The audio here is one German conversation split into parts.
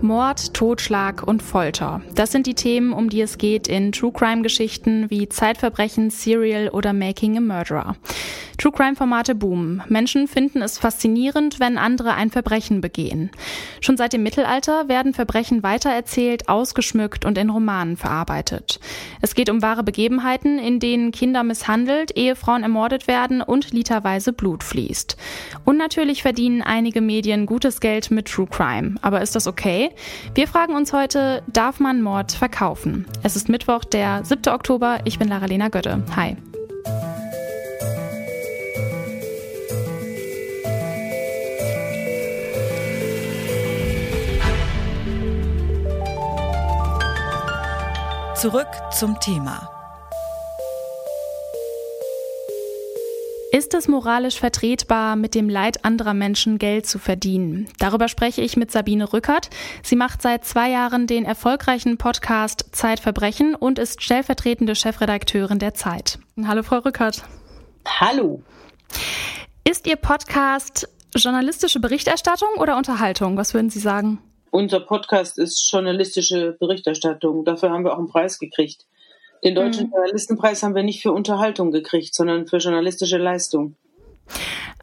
Mord, Totschlag und Folter. Das sind die Themen, um die es geht in True Crime Geschichten wie Zeitverbrechen, Serial oder Making a Murderer. True Crime Formate boomen. Menschen finden es faszinierend, wenn andere ein Verbrechen begehen. Schon seit dem Mittelalter werden Verbrechen weitererzählt, ausgeschmückt und in Romanen verarbeitet. Es geht um wahre Begebenheiten, in denen Kinder misshandelt, Ehefrauen ermordet werden und literweise Blut fließt. Und natürlich verdienen einige Medien gutes Geld mit True Crime. Aber ist das okay? Wir fragen uns heute, darf man Mord verkaufen? Es ist Mittwoch, der 7. Oktober. Ich bin Lara-Lena Götte. Hi. Zurück zum Thema. Ist es moralisch vertretbar, mit dem Leid anderer Menschen Geld zu verdienen? Darüber spreche ich mit Sabine Rückert. Sie macht seit zwei Jahren den erfolgreichen Podcast Zeitverbrechen und ist stellvertretende Chefredakteurin der Zeit. Hallo, Frau Rückert. Hallo. Ist Ihr Podcast journalistische Berichterstattung oder Unterhaltung? Was würden Sie sagen? Unser Podcast ist journalistische Berichterstattung. Dafür haben wir auch einen Preis gekriegt. Den Deutschen mhm. Journalistenpreis haben wir nicht für Unterhaltung gekriegt, sondern für journalistische Leistung.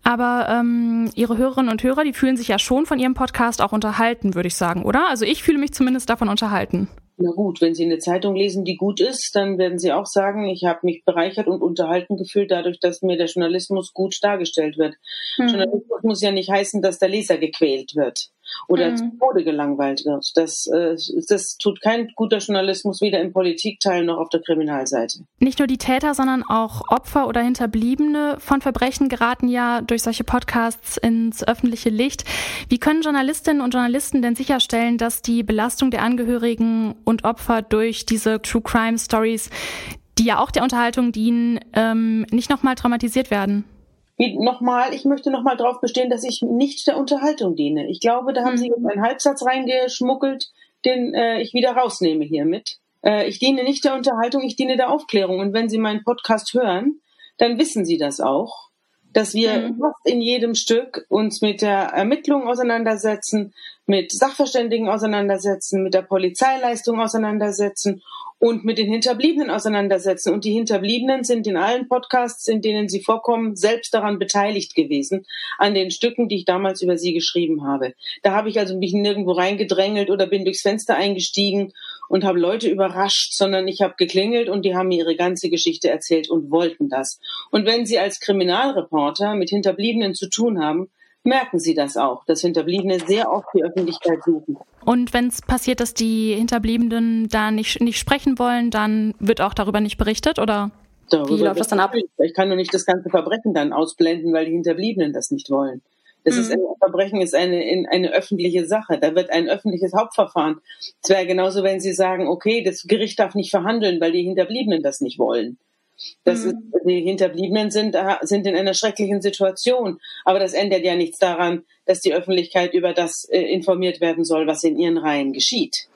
Aber ähm, Ihre Hörerinnen und Hörer, die fühlen sich ja schon von Ihrem Podcast auch unterhalten, würde ich sagen, oder? Also ich fühle mich zumindest davon unterhalten. Na gut, wenn Sie eine Zeitung lesen, die gut ist, dann werden Sie auch sagen, ich habe mich bereichert und unterhalten gefühlt dadurch, dass mir der Journalismus gut dargestellt wird. Mhm. Journalismus muss ja nicht heißen, dass der Leser gequält wird oder mhm. zu Tode gelangweilt wird. Das, äh, das tut kein guter Journalismus weder im Politikteil noch auf der Kriminalseite. Nicht nur die Täter, sondern auch Opfer oder Hinterbliebene von Verbrechen geraten ja durch solche Podcasts ins öffentliche Licht. Wie können Journalistinnen und Journalisten denn sicherstellen, dass die Belastung der Angehörigen und Opfer durch diese True Crime Stories, die ja auch der Unterhaltung dienen, ähm, nicht nochmal traumatisiert werden? Wie nochmal, ich möchte nochmal darauf bestehen, dass ich nicht der Unterhaltung diene. Ich glaube, da haben mhm. Sie jetzt einen Halbsatz reingeschmuggelt, den äh, ich wieder rausnehme hiermit. Äh, ich diene nicht der Unterhaltung, ich diene der Aufklärung. Und wenn Sie meinen Podcast hören, dann wissen Sie das auch, dass wir mhm. fast in jedem Stück uns mit der Ermittlung auseinandersetzen, mit Sachverständigen auseinandersetzen, mit der Polizeileistung auseinandersetzen und mit den Hinterbliebenen auseinandersetzen. Und die Hinterbliebenen sind in allen Podcasts, in denen sie vorkommen, selbst daran beteiligt gewesen, an den Stücken, die ich damals über sie geschrieben habe. Da habe ich also mich nirgendwo reingedrängelt oder bin durchs Fenster eingestiegen und habe Leute überrascht, sondern ich habe geklingelt und die haben mir ihre ganze Geschichte erzählt und wollten das. Und wenn Sie als Kriminalreporter mit Hinterbliebenen zu tun haben, merken sie das auch, dass Hinterbliebene sehr oft die Öffentlichkeit suchen. Und wenn es passiert, dass die Hinterbliebenen da nicht, nicht sprechen wollen, dann wird auch darüber nicht berichtet oder darüber wie läuft das dann ab? Ich kann nur nicht das ganze Verbrechen dann ausblenden, weil die Hinterbliebenen das nicht wollen. Das mhm. ist ein Verbrechen ist eine, eine öffentliche Sache. Da wird ein öffentliches Hauptverfahren. Es wäre genauso, wenn Sie sagen, okay, das Gericht darf nicht verhandeln, weil die Hinterbliebenen das nicht wollen. Das mhm. ist, die Hinterbliebenen sind, sind in einer schrecklichen Situation. Aber das ändert ja nichts daran, dass die Öffentlichkeit über das äh, informiert werden soll, was in ihren Reihen geschieht.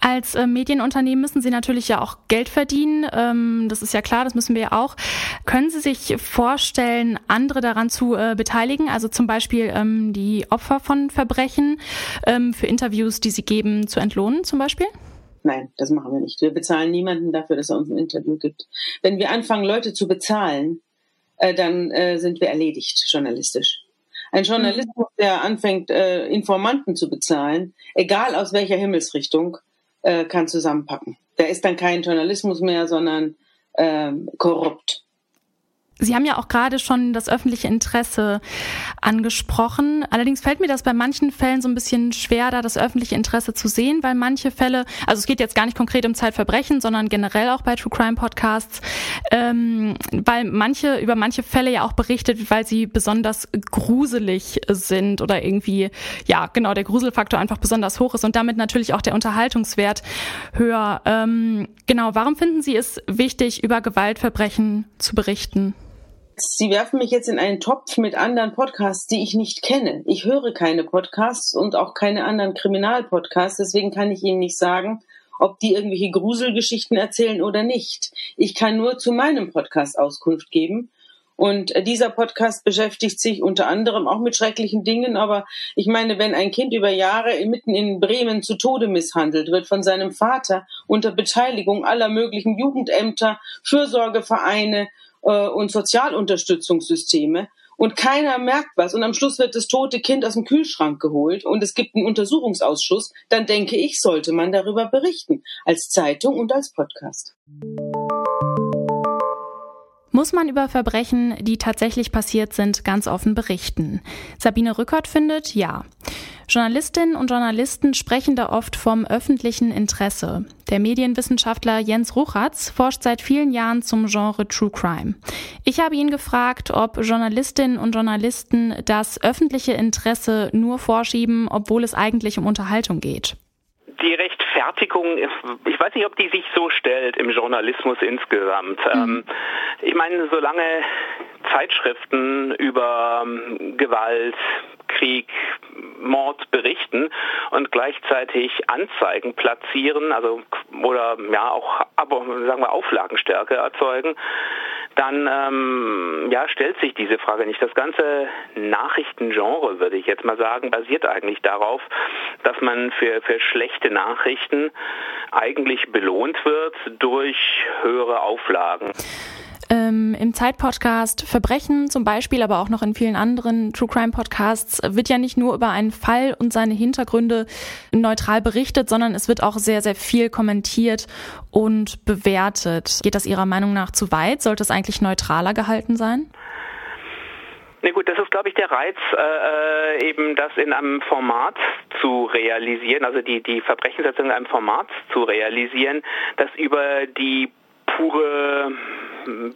Als äh, Medienunternehmen müssen Sie natürlich ja auch Geld verdienen. Ähm, das ist ja klar, das müssen wir ja auch. Können Sie sich vorstellen, andere daran zu äh, beteiligen? Also zum Beispiel ähm, die Opfer von Verbrechen ähm, für Interviews, die Sie geben, zu entlohnen zum Beispiel? Nein, das machen wir nicht. Wir bezahlen niemanden dafür, dass er uns ein Interview gibt. Wenn wir anfangen, Leute zu bezahlen, äh, dann äh, sind wir erledigt journalistisch. Ein Journalismus, der anfängt, äh, Informanten zu bezahlen, egal aus welcher Himmelsrichtung, äh, kann zusammenpacken. Der ist dann kein Journalismus mehr, sondern äh, korrupt. Sie haben ja auch gerade schon das öffentliche Interesse angesprochen. Allerdings fällt mir das bei manchen Fällen so ein bisschen schwer, da das öffentliche Interesse zu sehen, weil manche Fälle, also es geht jetzt gar nicht konkret um Zeitverbrechen, sondern generell auch bei True Crime Podcasts, ähm, weil manche über manche Fälle ja auch berichtet, weil sie besonders gruselig sind oder irgendwie, ja, genau, der Gruselfaktor einfach besonders hoch ist und damit natürlich auch der Unterhaltungswert höher. Ähm, genau, warum finden Sie es wichtig, über Gewaltverbrechen zu berichten? Sie werfen mich jetzt in einen Topf mit anderen Podcasts, die ich nicht kenne. Ich höre keine Podcasts und auch keine anderen Kriminalpodcasts, deswegen kann ich Ihnen nicht sagen, ob die irgendwelche Gruselgeschichten erzählen oder nicht. Ich kann nur zu meinem Podcast Auskunft geben Und äh, dieser Podcast beschäftigt sich unter anderem auch mit schrecklichen Dingen. Aber ich meine, wenn ein Kind über Jahre mitten in Bremen zu Tode misshandelt wird von seinem Vater unter Beteiligung aller möglichen Jugendämter, Fürsorgevereine äh, und Sozialunterstützungssysteme, und keiner merkt was und am Schluss wird das tote Kind aus dem Kühlschrank geholt und es gibt einen Untersuchungsausschuss, dann denke ich, sollte man darüber berichten, als Zeitung und als Podcast. Muss man über Verbrechen, die tatsächlich passiert sind, ganz offen berichten? Sabine Rückert findet ja. Journalistinnen und Journalisten sprechen da oft vom öffentlichen Interesse. Der Medienwissenschaftler Jens Ruchatz forscht seit vielen Jahren zum Genre True Crime. Ich habe ihn gefragt, ob Journalistinnen und Journalisten das öffentliche Interesse nur vorschieben, obwohl es eigentlich um Unterhaltung geht die Rechtfertigung, ich weiß nicht, ob die sich so stellt im Journalismus insgesamt. Mhm. Ähm, ich meine, solange Zeitschriften über ähm, Gewalt, Krieg, Mord berichten und gleichzeitig Anzeigen platzieren, also oder ja auch sagen wir Auflagenstärke erzeugen, dann ähm, ja, stellt sich diese Frage nicht. Das ganze Nachrichtengenre, würde ich jetzt mal sagen, basiert eigentlich darauf, dass man für, für schlechte Nachrichten eigentlich belohnt wird durch höhere Auflagen. Ähm, Im Zeitpodcast Verbrechen zum Beispiel, aber auch noch in vielen anderen True Crime Podcasts wird ja nicht nur über einen Fall und seine Hintergründe neutral berichtet, sondern es wird auch sehr, sehr viel kommentiert und bewertet. Geht das Ihrer Meinung nach zu weit? Sollte es eigentlich neutraler gehalten sein? Na gut, das ist, glaube ich, der Reiz, äh, äh, eben das in einem Format zu realisieren, also die, die Verbrechenssetzung in einem Format zu realisieren, das über die pure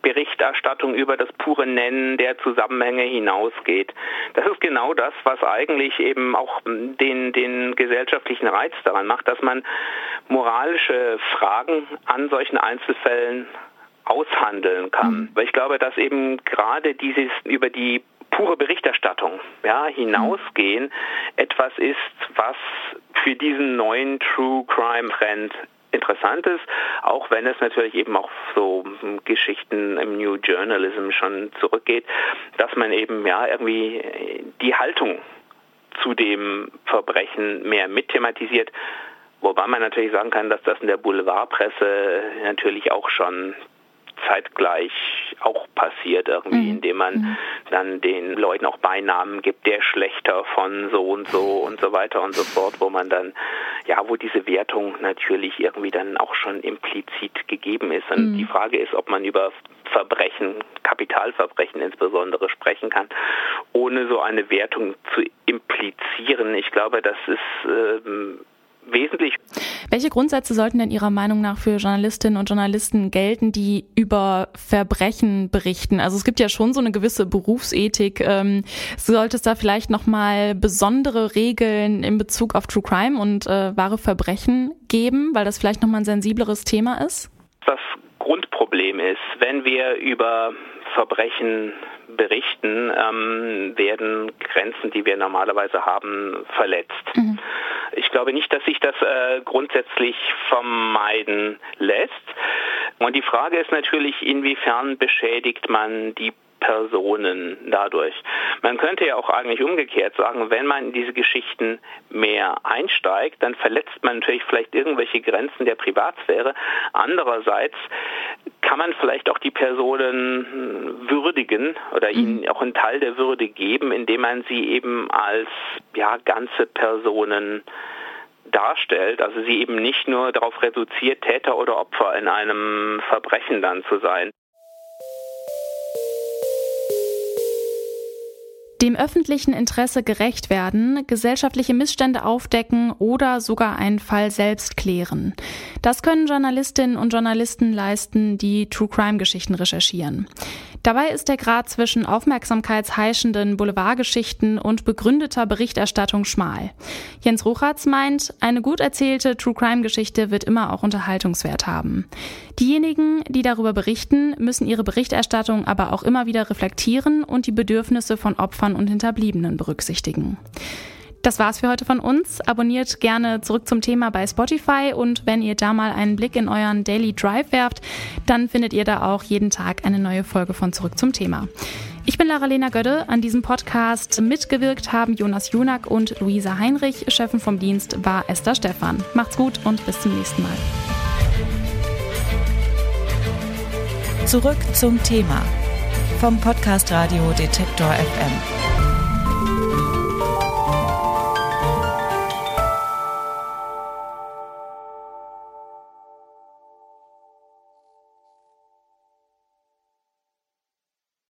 Berichterstattung über das pure Nennen der Zusammenhänge hinausgeht. Das ist genau das, was eigentlich eben auch den, den gesellschaftlichen Reiz daran macht, dass man moralische Fragen an solchen Einzelfällen aushandeln kann. Mhm. Weil ich glaube, dass eben gerade dieses über die pure Berichterstattung ja, hinausgehen etwas ist, was für diesen neuen True Crime Trend interessant ist, auch wenn es natürlich eben auch so Geschichten im New Journalism schon zurückgeht, dass man eben ja irgendwie die Haltung zu dem Verbrechen mehr mitthematisiert. Wobei man natürlich sagen kann, dass das in der Boulevardpresse natürlich auch schon zeitgleich auch passiert irgendwie, mhm. indem man mhm. dann den Leuten auch Beinamen gibt, der Schlechter von so und so und so weiter und so fort, wo man dann, ja, wo diese Wertung natürlich irgendwie dann auch schon implizit gegeben ist. Und mhm. die Frage ist, ob man über Verbrechen, Kapitalverbrechen insbesondere sprechen kann, ohne so eine Wertung zu implizieren. Ich glaube, das ist ähm, wesentlich. Welche Grundsätze sollten denn Ihrer Meinung nach für Journalistinnen und Journalisten gelten, die über Verbrechen berichten? Also es gibt ja schon so eine gewisse Berufsethik. Ähm, sollte es da vielleicht nochmal besondere Regeln in Bezug auf True Crime und äh, wahre Verbrechen geben, weil das vielleicht nochmal ein sensibleres Thema ist? Das Grundproblem ist, wenn wir über Verbrechen berichten, ähm, werden Grenzen, die wir normalerweise haben, verletzt. Mhm. Ich glaube nicht, dass sich das äh, grundsätzlich vermeiden lässt. Und die Frage ist natürlich, inwiefern beschädigt man die Personen dadurch. Man könnte ja auch eigentlich umgekehrt sagen, wenn man in diese Geschichten mehr einsteigt, dann verletzt man natürlich vielleicht irgendwelche Grenzen der Privatsphäre. Andererseits kann man vielleicht auch die Personen würdigen oder mhm. ihnen auch einen Teil der Würde geben, indem man sie eben als ja, ganze Personen darstellt, also sie eben nicht nur darauf reduziert, Täter oder Opfer in einem Verbrechen dann zu sein. Dem öffentlichen Interesse gerecht werden, gesellschaftliche Missstände aufdecken oder sogar einen Fall selbst klären. Das können Journalistinnen und Journalisten leisten, die True Crime Geschichten recherchieren. Dabei ist der Grad zwischen aufmerksamkeitsheischenden Boulevardgeschichten und begründeter Berichterstattung schmal. Jens Ruchatz meint, eine gut erzählte True Crime Geschichte wird immer auch Unterhaltungswert haben. Diejenigen, die darüber berichten, müssen ihre Berichterstattung aber auch immer wieder reflektieren und die Bedürfnisse von Opfern und Hinterbliebenen berücksichtigen. Das war's für heute von uns. Abonniert gerne zurück zum Thema bei Spotify und wenn ihr da mal einen Blick in euren Daily Drive werft, dann findet ihr da auch jeden Tag eine neue Folge von Zurück zum Thema. Ich bin Lara-Lena Gödde. An diesem Podcast mitgewirkt haben Jonas Junak und Luisa Heinrich. Chefin vom Dienst war Esther Stephan. Macht's gut und bis zum nächsten Mal. Zurück zum Thema vom Podcast Radio Detektor FM.